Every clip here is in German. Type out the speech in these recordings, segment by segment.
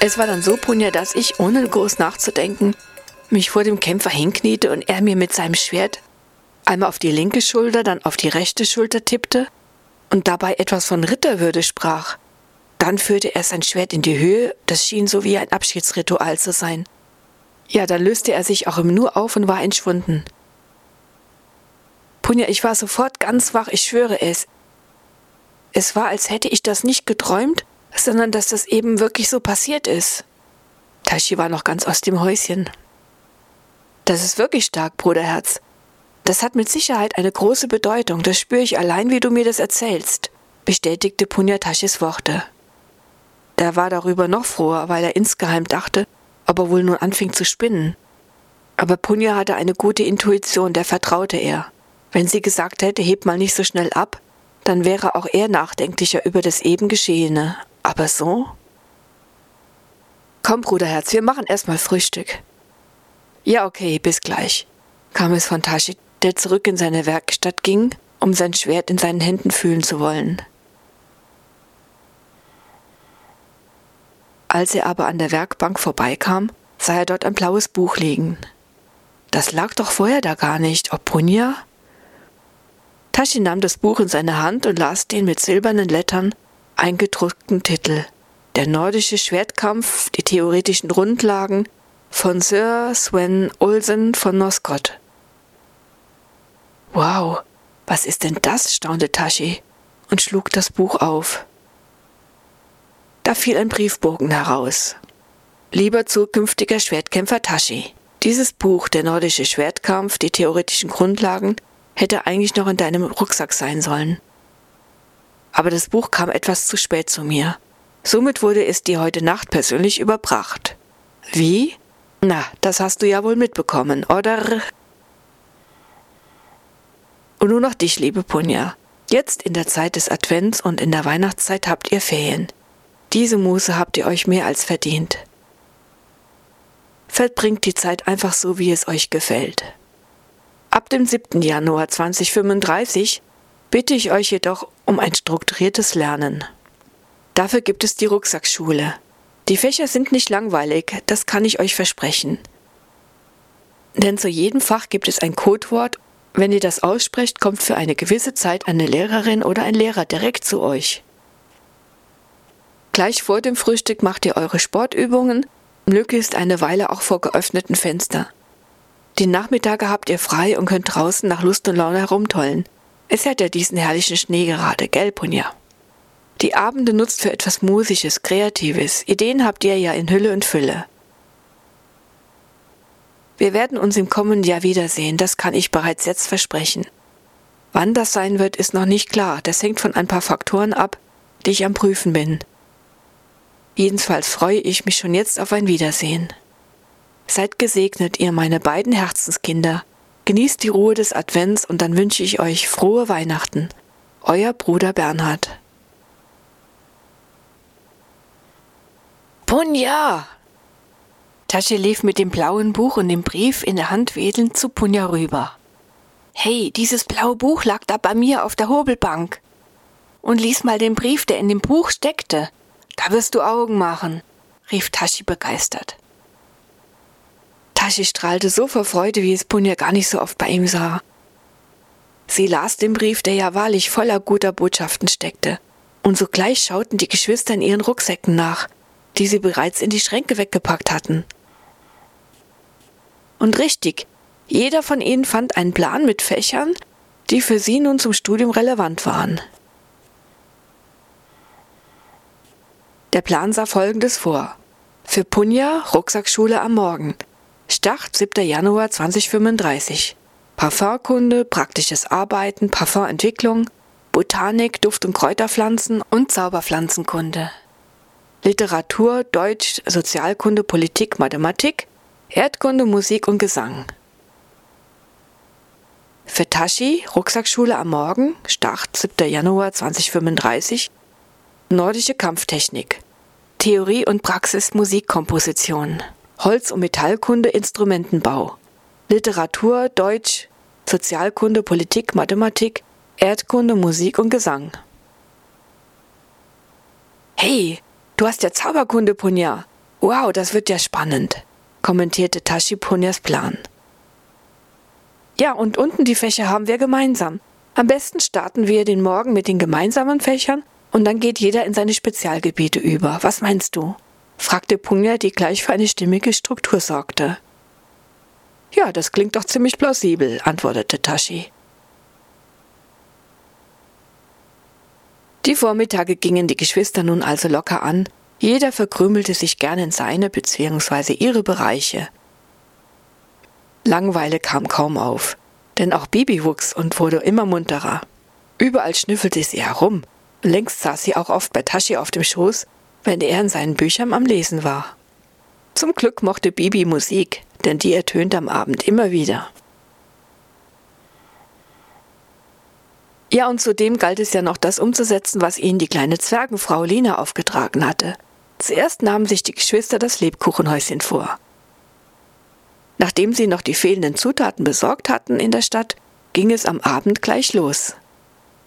Es war dann so, Punja, dass ich, ohne groß nachzudenken, mich vor dem Kämpfer hinkniete und er mir mit seinem Schwert einmal auf die linke Schulter, dann auf die rechte Schulter tippte und dabei etwas von Ritterwürde sprach. Dann führte er sein Schwert in die Höhe, das schien so wie ein Abschiedsritual zu sein. Ja, dann löste er sich auch im Nu auf und war entschwunden. Punja, ich war sofort ganz wach, ich schwöre es. Es war, als hätte ich das nicht geträumt, sondern dass das eben wirklich so passiert ist. Tashi war noch ganz aus dem Häuschen. Das ist wirklich stark, Bruderherz. Das hat mit Sicherheit eine große Bedeutung, das spüre ich allein, wie du mir das erzählst, bestätigte Punyatashis Worte. Er war darüber noch froher, weil er insgeheim dachte, ob er wohl nun anfing zu spinnen. Aber Punya hatte eine gute Intuition, der vertraute er. Wenn sie gesagt hätte, heb mal nicht so schnell ab, dann wäre auch er nachdenklicher über das eben Geschehene. Aber so? Komm, Bruderherz, wir machen erstmal Frühstück. Ja, okay, bis gleich, kam es von Tashi, der zurück in seine Werkstatt ging, um sein Schwert in seinen Händen fühlen zu wollen. Als er aber an der Werkbank vorbeikam, sah er dort ein blaues Buch liegen. Das lag doch vorher da gar nicht. Ob Punja? Tashi nahm das Buch in seine Hand und las den mit silbernen Lettern eingedruckten Titel. Der nordische Schwertkampf, die theoretischen Grundlagen von Sir Sven Olsen von Noscott. Wow, was ist denn das? staunte Tashi und schlug das Buch auf. Da fiel ein Briefbogen heraus. Lieber zukünftiger Schwertkämpfer Tashi, dieses Buch, der nordische Schwertkampf, die theoretischen Grundlagen, hätte eigentlich noch in deinem Rucksack sein sollen. Aber das Buch kam etwas zu spät zu mir. Somit wurde es dir heute Nacht persönlich überbracht. Wie? Na, das hast du ja wohl mitbekommen, oder? Und nur noch dich, liebe Punja. Jetzt in der Zeit des Advents und in der Weihnachtszeit habt ihr Ferien. Diese Muße habt ihr euch mehr als verdient. Verbringt die Zeit einfach so, wie es euch gefällt. Ab dem 7. Januar 2035 bitte ich euch jedoch um ein strukturiertes Lernen. Dafür gibt es die Rucksackschule. Die Fächer sind nicht langweilig, das kann ich euch versprechen. Denn zu jedem Fach gibt es ein Codewort wenn ihr das aussprecht, kommt für eine gewisse Zeit eine Lehrerin oder ein Lehrer direkt zu euch. Gleich vor dem Frühstück macht ihr eure Sportübungen, möglichst eine Weile auch vor geöffneten Fenster. Die Nachmittage habt ihr frei und könnt draußen nach Lust und Laune herumtollen. Es hat ja diesen herrlichen Schnee gerade, gell, Punja? Die Abende nutzt für etwas Musisches, Kreatives. Ideen habt ihr ja in Hülle und Fülle. Wir werden uns im kommenden Jahr wiedersehen, das kann ich bereits jetzt versprechen. Wann das sein wird, ist noch nicht klar, das hängt von ein paar Faktoren ab, die ich am Prüfen bin. Jedenfalls freue ich mich schon jetzt auf ein Wiedersehen. Seid gesegnet, ihr meine beiden Herzenskinder. Genießt die Ruhe des Advents und dann wünsche ich euch frohe Weihnachten. Euer Bruder Bernhard. Punja! Tasche lief mit dem blauen Buch und dem Brief in der Hand wedelnd zu Punja rüber. Hey, dieses blaue Buch lag da bei mir auf der Hobelbank. Und lies mal den Brief, der in dem Buch steckte. Da wirst du Augen machen, rief Tashi begeistert. Tashi strahlte so vor Freude, wie es Punja gar nicht so oft bei ihm sah. Sie las den Brief, der ja wahrlich voller guter Botschaften steckte, und sogleich schauten die Geschwister in ihren Rucksäcken nach, die sie bereits in die Schränke weggepackt hatten. Und richtig, jeder von ihnen fand einen Plan mit Fächern, die für sie nun zum Studium relevant waren. Der Plan sah folgendes vor. Für Punja Rucksackschule am Morgen. Start 7. Januar 2035. Parfumkunde, praktisches Arbeiten, Parfumentwicklung, Botanik, Duft- und Kräuterpflanzen und Zauberpflanzenkunde. Literatur, Deutsch, Sozialkunde, Politik, Mathematik, Erdkunde, Musik und Gesang. Für Tashi, Rucksackschule am Morgen, Start 7. Januar 2035, Nordische Kampftechnik, Theorie und Praxis Musikkomposition, Holz- und Metallkunde Instrumentenbau, Literatur, Deutsch, Sozialkunde, Politik, Mathematik, Erdkunde, Musik und Gesang. Hey, du hast ja Zauberkunde, Punja. Wow, das wird ja spannend, kommentierte Tashi Punjas Plan. Ja, und unten die Fächer haben wir gemeinsam. Am besten starten wir den Morgen mit den gemeinsamen Fächern und dann geht jeder in seine Spezialgebiete über. Was meinst du? Fragte Punja, die gleich für eine stimmige Struktur sorgte. Ja, das klingt doch ziemlich plausibel, antwortete Tashi. Die Vormittage gingen die Geschwister nun also locker an, jeder verkrümelte sich gern in seine bzw. ihre Bereiche. Langweile kam kaum auf, denn auch Bibi wuchs und wurde immer munterer. Überall schnüffelte sie herum, längst saß sie auch oft bei Tashi auf dem Schoß, wenn er in seinen Büchern am Lesen war. Zum Glück mochte Bibi Musik, denn die ertönte am Abend immer wieder. Ja, und zudem galt es ja noch, das umzusetzen, was ihnen die kleine Zwergenfrau Lina aufgetragen hatte. Zuerst nahmen sich die Geschwister das Lebkuchenhäuschen vor. Nachdem sie noch die fehlenden Zutaten besorgt hatten in der Stadt, ging es am Abend gleich los.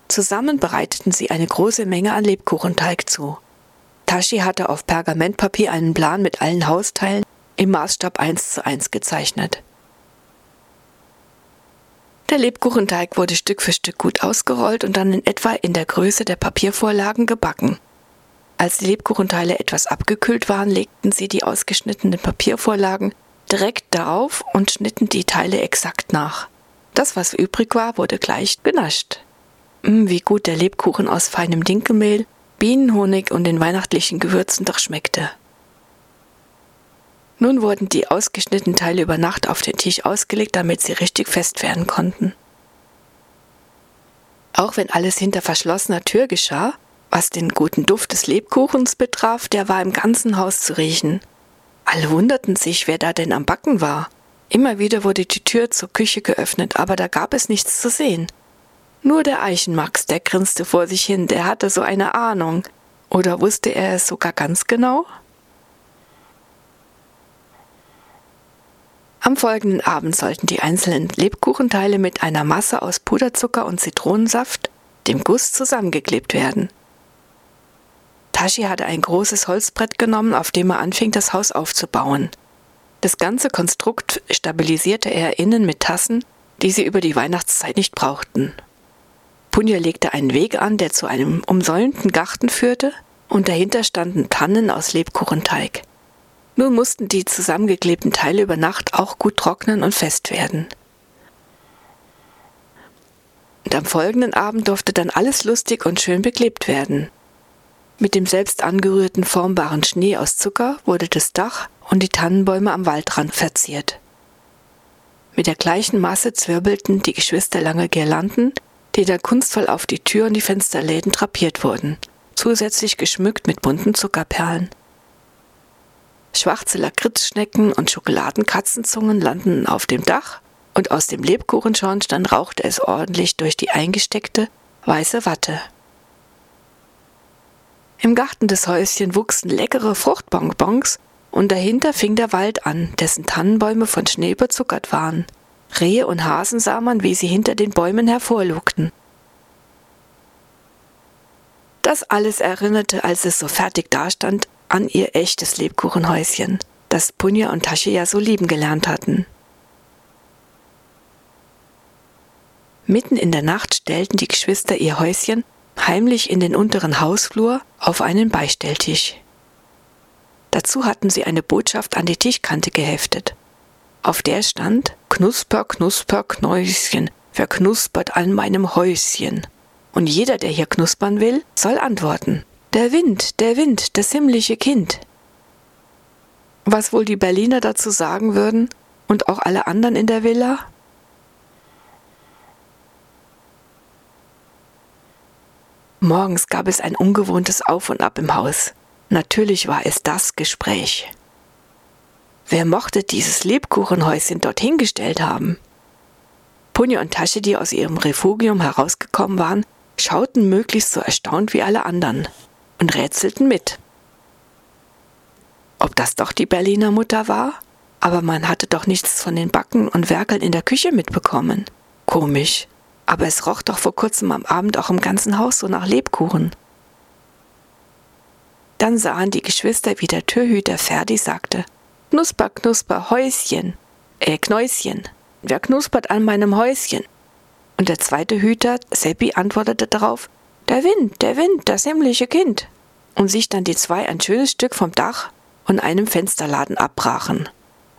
Zusammen bereiteten sie eine große Menge an Lebkuchenteig zu. Tashi hatte auf Pergamentpapier einen Plan mit allen Hausteilen im Maßstab 1 zu 1 gezeichnet. Der Lebkuchenteig wurde Stück für Stück gut ausgerollt und dann in etwa in der Größe der Papiervorlagen gebacken. Als die Lebkuchenteile etwas abgekühlt waren, legten sie die ausgeschnittenen Papiervorlagen direkt darauf und schnitten die Teile exakt nach. Das, was übrig war, wurde gleich genascht. Mm, wie gut der Lebkuchen aus feinem Dinkelmehl, Bienenhonig und den weihnachtlichen Gewürzen doch schmeckte. Nun wurden die ausgeschnittenen Teile über Nacht auf den Tisch ausgelegt, damit sie richtig fest werden konnten. Auch wenn alles hinter verschlossener Tür geschah, was den guten Duft des Lebkuchens betraf, der war im ganzen Haus zu riechen. Alle wunderten sich, wer da denn am Backen war. Immer wieder wurde die Tür zur Küche geöffnet, aber da gab es nichts zu sehen. Nur der Eichenmax, der grinste vor sich hin, der hatte so eine Ahnung. Oder wusste er es sogar ganz genau? Am folgenden Abend sollten die einzelnen Lebkuchenteile mit einer Masse aus Puderzucker und Zitronensaft, dem Guss, zusammengeklebt werden. Tashi hatte ein großes Holzbrett genommen, auf dem er anfing, das Haus aufzubauen. Das ganze Konstrukt stabilisierte er innen mit Tassen, die sie über die Weihnachtszeit nicht brauchten. Punja legte einen Weg an, der zu einem umsäumten Garten führte, und dahinter standen Tannen aus Lebkuchenteig. Nun mussten die zusammengeklebten Teile über Nacht auch gut trocknen und fest werden. Und am folgenden Abend durfte dann alles lustig und schön beklebt werden. Mit dem selbst angerührten formbaren Schnee aus Zucker wurde das Dach und die Tannenbäume am Waldrand verziert. Mit der gleichen Masse zwirbelten die Geschwister lange Girlanden, die dann kunstvoll auf die Tür und die Fensterläden drapiert wurden, zusätzlich geschmückt mit bunten Zuckerperlen. Schwarze Lakritzschnecken und Schokoladenkatzenzungen landeten auf dem Dach und aus dem Lebkuchenschornstein rauchte es ordentlich durch die eingesteckte weiße Watte. Im Garten des Häuschen wuchsen leckere Fruchtbonbons und dahinter fing der Wald an, dessen Tannenbäume von Schnee überzuckert waren. Rehe und Hasen sah man, wie sie hinter den Bäumen hervorlugten. Das alles erinnerte, als es so fertig dastand, an ihr echtes Lebkuchenhäuschen, das Punja und Tasche ja so lieben gelernt hatten. Mitten in der Nacht stellten die Geschwister ihr Häuschen heimlich in den unteren Hausflur auf einen Beistelltisch. Dazu hatten sie eine Botschaft an die Tischkante geheftet. Auf der stand Knusper, Knusper, Knäuschen, verknuspert an meinem Häuschen. Und jeder, der hier knuspern will, soll antworten. Der Wind, der Wind, das himmlische Kind. Was wohl die Berliner dazu sagen würden und auch alle anderen in der Villa? Morgens gab es ein ungewohntes Auf und Ab im Haus. Natürlich war es das Gespräch. Wer mochte dieses Lebkuchenhäuschen dort hingestellt haben? Punja und Tasche, die aus ihrem Refugium herausgekommen waren, schauten möglichst so erstaunt wie alle anderen und rätselten mit. Ob das doch die Berliner Mutter war? Aber man hatte doch nichts von den Backen und Werkeln in der Küche mitbekommen. Komisch. Aber es roch doch vor kurzem am Abend auch im ganzen Haus so nach Lebkuchen. Dann sahen die Geschwister, wie der Türhüter Ferdi sagte, Knusper, Knusper, Häuschen, äh, Knäuschen, wer knuspert an meinem Häuschen? Und der zweite Hüter, Seppi, antwortete darauf, der Wind, der Wind, das himmlische Kind. Und sich dann die zwei ein schönes Stück vom Dach und einem Fensterladen abbrachen.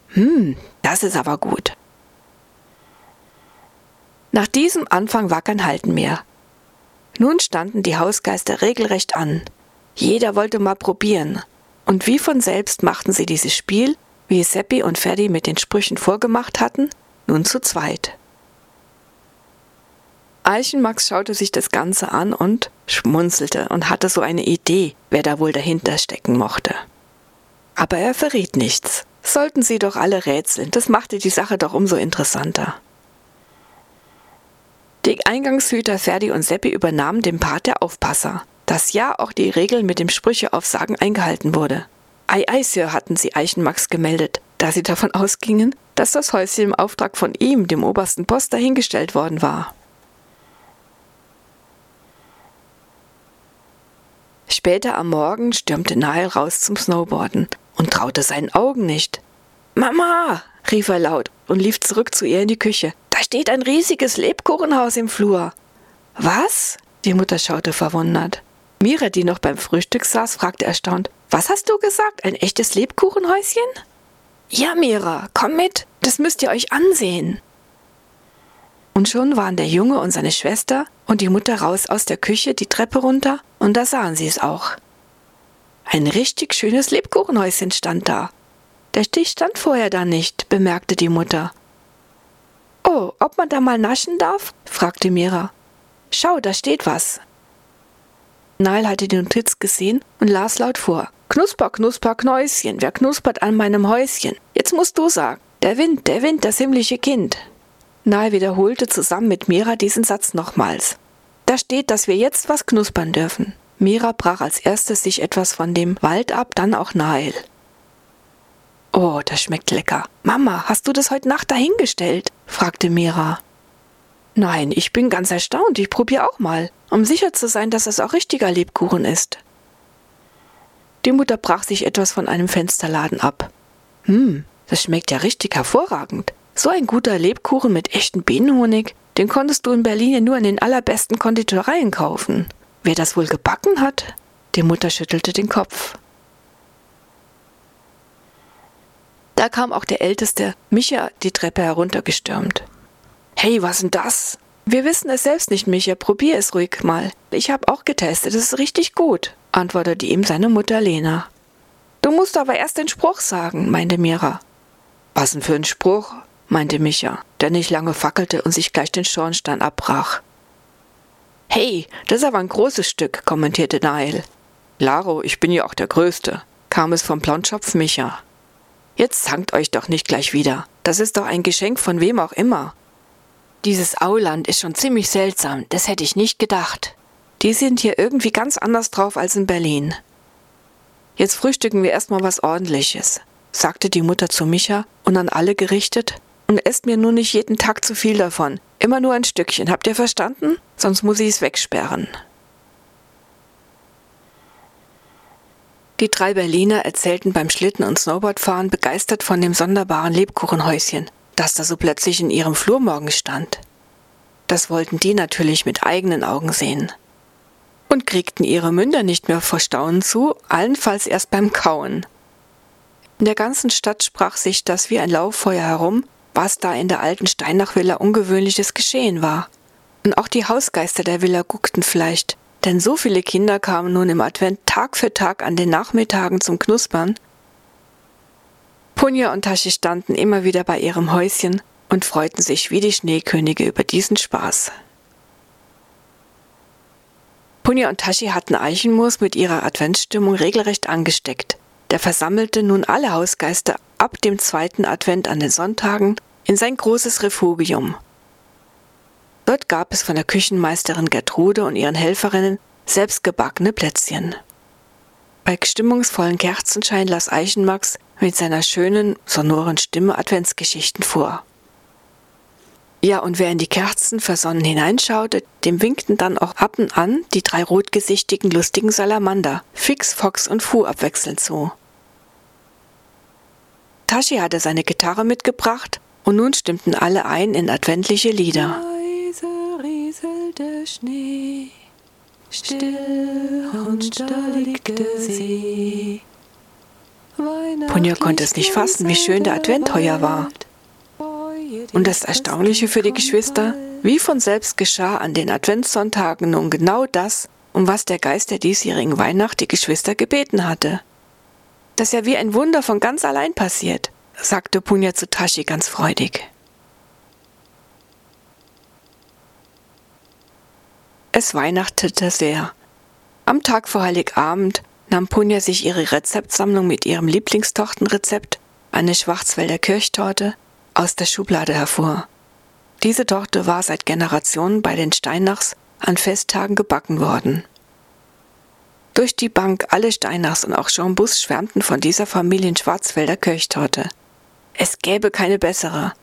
Hm, das ist aber gut. Nach diesem Anfang war kein Halten mehr. Nun standen die Hausgeister regelrecht an. Jeder wollte mal probieren. Und wie von selbst machten sie dieses Spiel, wie es Seppi und Ferdi mit den Sprüchen vorgemacht hatten, nun zu zweit. Eichenmax schaute sich das Ganze an und schmunzelte und hatte so eine Idee, wer da wohl dahinter stecken mochte. Aber er verriet nichts. Sollten sie doch alle rätseln, das machte die Sache doch umso interessanter. Die Eingangshüter Ferdi und Seppi übernahmen den Part der Aufpasser, dass ja auch die Regel mit dem Sprücheaufsagen eingehalten wurde. Ei, ei, Sir, hatten sie Eichenmax gemeldet, da sie davon ausgingen, dass das Häuschen im Auftrag von ihm, dem obersten Post, dahingestellt worden war. Später am Morgen stürmte Nile raus zum Snowboarden und traute seinen Augen nicht. Mama! rief er laut und lief zurück zu ihr in die Küche. Da steht ein riesiges Lebkuchenhaus im Flur. Was? Die Mutter schaute verwundert. Mira, die noch beim Frühstück saß, fragte erstaunt, was hast du gesagt? Ein echtes Lebkuchenhäuschen? Ja, Mira, komm mit, das müsst ihr euch ansehen. Und schon waren der Junge und seine Schwester und die Mutter raus aus der Küche die Treppe runter, und da sahen sie es auch. Ein richtig schönes Lebkuchenhäuschen stand da. Der Stich stand vorher da nicht, bemerkte die Mutter. Oh, ob man da mal naschen darf? fragte Mira. Schau, da steht was. Nile hatte die Notiz gesehen und las laut vor. Knusper, knusper, Knäuschen, wer knuspert an meinem Häuschen? Jetzt musst du sagen. Der Wind, der Wind, das himmlische Kind. Nile wiederholte zusammen mit Mira diesen Satz nochmals. Da steht, dass wir jetzt was knuspern dürfen. Mira brach als erstes sich etwas von dem Wald ab, dann auch Nile. Oh, das schmeckt lecker. Mama, hast du das heute Nacht dahingestellt? fragte Mira. Nein, ich bin ganz erstaunt. Ich probiere auch mal, um sicher zu sein, dass es auch richtiger Lebkuchen ist. Die Mutter brach sich etwas von einem Fensterladen ab. Hm, das schmeckt ja richtig hervorragend. So ein guter Lebkuchen mit echtem Bienenhonig, den konntest du in Berlin ja nur in den allerbesten Konditoreien kaufen. Wer das wohl gebacken hat? Die Mutter schüttelte den Kopf. Da kam auch der Älteste, Micha, die Treppe heruntergestürmt. Hey, was denn das? Wir wissen es selbst nicht, Micha. Probier es ruhig mal. Ich habe auch getestet. Es ist richtig gut, antwortete ihm seine Mutter Lena. Du musst aber erst den Spruch sagen, meinte Mira. Was denn für ein Spruch? meinte Micha, der nicht lange fackelte und sich gleich den Schornstein abbrach. Hey, das ist aber ein großes Stück, kommentierte Nail. Laro, ich bin ja auch der Größte, kam es vom Blondschopf Micha. Jetzt zankt euch doch nicht gleich wieder. Das ist doch ein Geschenk von wem auch immer. Dieses Auland ist schon ziemlich seltsam, das hätte ich nicht gedacht. Die sind hier irgendwie ganz anders drauf als in Berlin. Jetzt frühstücken wir erstmal was ordentliches, sagte die Mutter zu Micha und an alle gerichtet, und esst mir nur nicht jeden Tag zu viel davon. Immer nur ein Stückchen, habt ihr verstanden? Sonst muss ich es wegsperren. Die drei Berliner erzählten beim Schlitten- und Snowboardfahren begeistert von dem sonderbaren Lebkuchenhäuschen, das da so plötzlich in ihrem Flur morgens stand. Das wollten die natürlich mit eigenen Augen sehen. Und kriegten ihre Münder nicht mehr vor Staunen zu, allenfalls erst beim Kauen. In der ganzen Stadt sprach sich das wie ein Lauffeuer herum, was da in der alten Steinach-Villa ungewöhnliches geschehen war. Und auch die Hausgeister der Villa guckten vielleicht, denn so viele Kinder kamen nun im Advent Tag für Tag an den Nachmittagen zum Knuspern. Punja und Tashi standen immer wieder bei ihrem Häuschen und freuten sich wie die Schneekönige über diesen Spaß. Punja und Tashi hatten Eichenmoos mit ihrer Adventsstimmung regelrecht angesteckt. Der versammelte nun alle Hausgeister ab dem zweiten Advent an den Sonntagen in sein großes Refugium Dort gab es von der Küchenmeisterin Gertrude und ihren Helferinnen selbstgebackene Plätzchen. Bei stimmungsvollen Kerzenschein las Eichenmax, mit seiner schönen, sonoren Stimme Adventsgeschichten vor. Ja, und wer in die Kerzen versonnen hineinschaute, dem winkten dann auch ab und an die drei rotgesichtigen lustigen Salamander, Fix, Fox und Fu abwechselnd zu. Tashi hatte seine Gitarre mitgebracht und nun stimmten alle ein in adventliche Lieder. Leise rieselt Schnee, still und da liegt der See. Punja konnte es nicht fassen, wie schön der Advent heuer war. Und das Erstaunliche für die Geschwister, wie von selbst geschah an den Adventssonntagen nun genau das, um was der Geist der diesjährigen Weihnacht die Geschwister gebeten hatte. Das ist ja wie ein Wunder von ganz allein passiert, sagte Punja zu Tashi ganz freudig. Es weihnachtete sehr. Am Tag vor Heiligabend nahm Punja sich ihre Rezeptsammlung mit ihrem Lieblingstochtenrezept, eine Schwarzwälder Kirchtorte, aus der Schublade hervor. Diese Torte war seit Generationen bei den Steinachs an Festtagen gebacken worden. Durch die Bank alle Steinachs und auch Jean Bus schwärmten von dieser Familien Schwarzwälder Kirchtorte. Es gäbe keine bessere.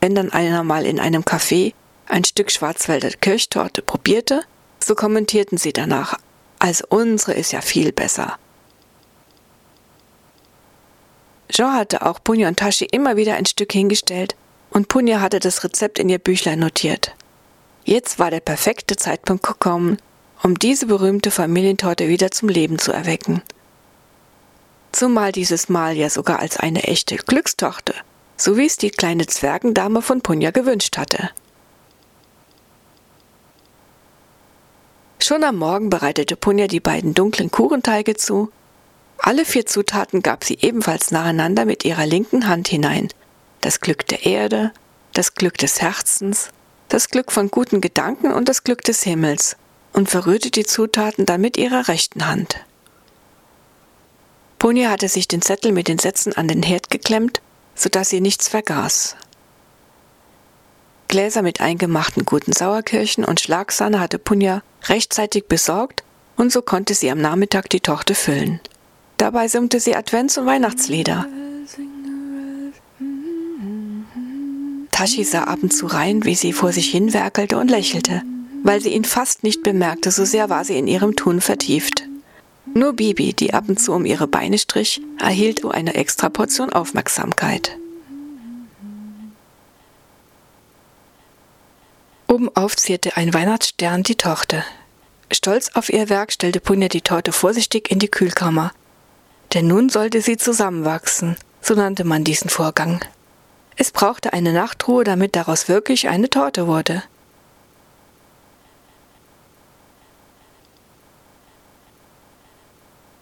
Wenn dann einer mal in einem Café ein Stück Schwarzwälder Kirchtorte probierte, so kommentierten sie danach, also unsere ist ja viel besser. Jean hatte auch Punja und Tashi immer wieder ein Stück hingestellt und Punja hatte das Rezept in ihr Büchlein notiert. Jetzt war der perfekte Zeitpunkt gekommen, um diese berühmte Familientorte wieder zum Leben zu erwecken. Zumal dieses Mal ja sogar als eine echte Glückstochter, so wie es die kleine Zwergendame von Punja gewünscht hatte. Schon am Morgen bereitete Punja die beiden dunklen Kuchenteige zu alle vier Zutaten gab sie ebenfalls nacheinander mit ihrer linken Hand hinein. Das Glück der Erde, das Glück des Herzens, das Glück von guten Gedanken und das Glück des Himmels und verrührte die Zutaten dann mit ihrer rechten Hand. Punja hatte sich den Zettel mit den Sätzen an den Herd geklemmt, sodass sie nichts vergaß. Gläser mit eingemachten guten Sauerkirchen und Schlagsahne hatte Punja rechtzeitig besorgt und so konnte sie am Nachmittag die Torte füllen. Dabei summte sie Advents- und Weihnachtslieder. Tashi sah ab und zu rein, wie sie vor sich hin werkelte und lächelte, weil sie ihn fast nicht bemerkte, so sehr war sie in ihrem Tun vertieft. Nur Bibi, die ab und zu um ihre Beine strich, erhielt eine extra Portion Aufmerksamkeit. Obenauf zierte ein Weihnachtsstern die Torte. Stolz auf ihr Werk stellte Punja die Torte vorsichtig in die Kühlkammer, denn nun sollte sie zusammenwachsen, so nannte man diesen Vorgang. Es brauchte eine Nachtruhe, damit daraus wirklich eine Torte wurde.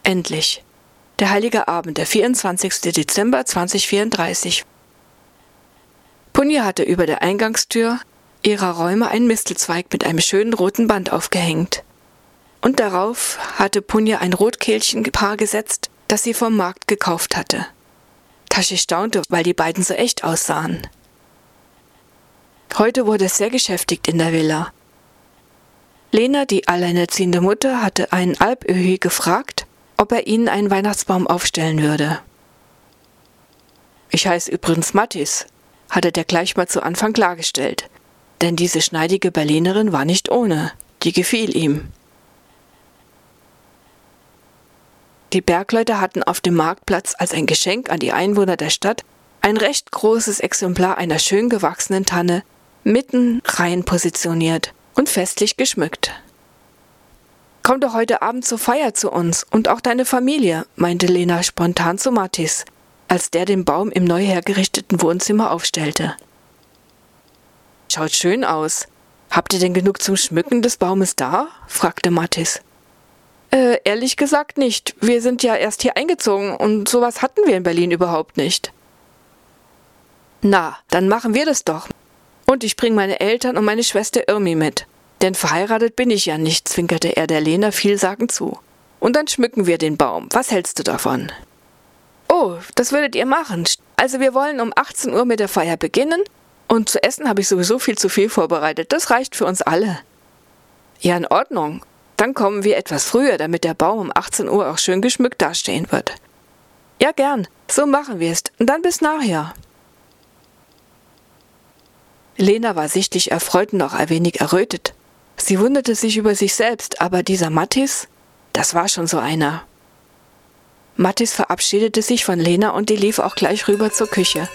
Endlich. Der heilige Abend, der 24. Dezember 2034. Punja hatte über der Eingangstür ihrer Räume einen Mistelzweig mit einem schönen roten Band aufgehängt. Und darauf hatte Punja ein Rotkehlchenpaar gesetzt, das sie vom Markt gekauft hatte. Tashi staunte, weil die beiden so echt aussahen. Heute wurde es sehr geschäftigt in der Villa. Lena, die alleinerziehende Mutter, hatte einen Alpöhi gefragt, ob er ihnen einen Weihnachtsbaum aufstellen würde. Ich heiße übrigens Mattis, hatte der gleich mal zu Anfang klargestellt, denn diese schneidige Berlinerin war nicht ohne, die gefiel ihm. Die Bergleute hatten auf dem Marktplatz als ein Geschenk an die Einwohner der Stadt ein recht großes Exemplar einer schön gewachsenen Tanne mitten rein positioniert und festlich geschmückt. Komm doch heute Abend zur Feier zu uns und auch deine Familie, meinte Lena spontan zu Mattis, als der den Baum im neu hergerichteten Wohnzimmer aufstellte. Schaut schön aus. Habt ihr denn genug zum Schmücken des Baumes da? fragte Mattis. Äh, ehrlich gesagt nicht. Wir sind ja erst hier eingezogen und sowas hatten wir in Berlin überhaupt nicht. Na, dann machen wir das doch. Und ich bring meine Eltern und meine Schwester Irmi mit. Denn verheiratet bin ich ja nicht, zwinkerte er der Lena vielsagend zu. Und dann schmücken wir den Baum. Was hältst du davon? Oh, das würdet ihr machen. Also wir wollen um 18 Uhr mit der Feier beginnen. Und zu essen habe ich sowieso viel zu viel vorbereitet. Das reicht für uns alle. Ja, in Ordnung. Dann kommen wir etwas früher, damit der Baum um 18 Uhr auch schön geschmückt dastehen wird. Ja, gern. So machen wir es. Und dann bis nachher. Lena war sichtlich erfreut und auch ein wenig errötet. Sie wunderte sich über sich selbst, aber dieser Mattis, das war schon so einer. Mattis verabschiedete sich von Lena und die lief auch gleich rüber zur Küche.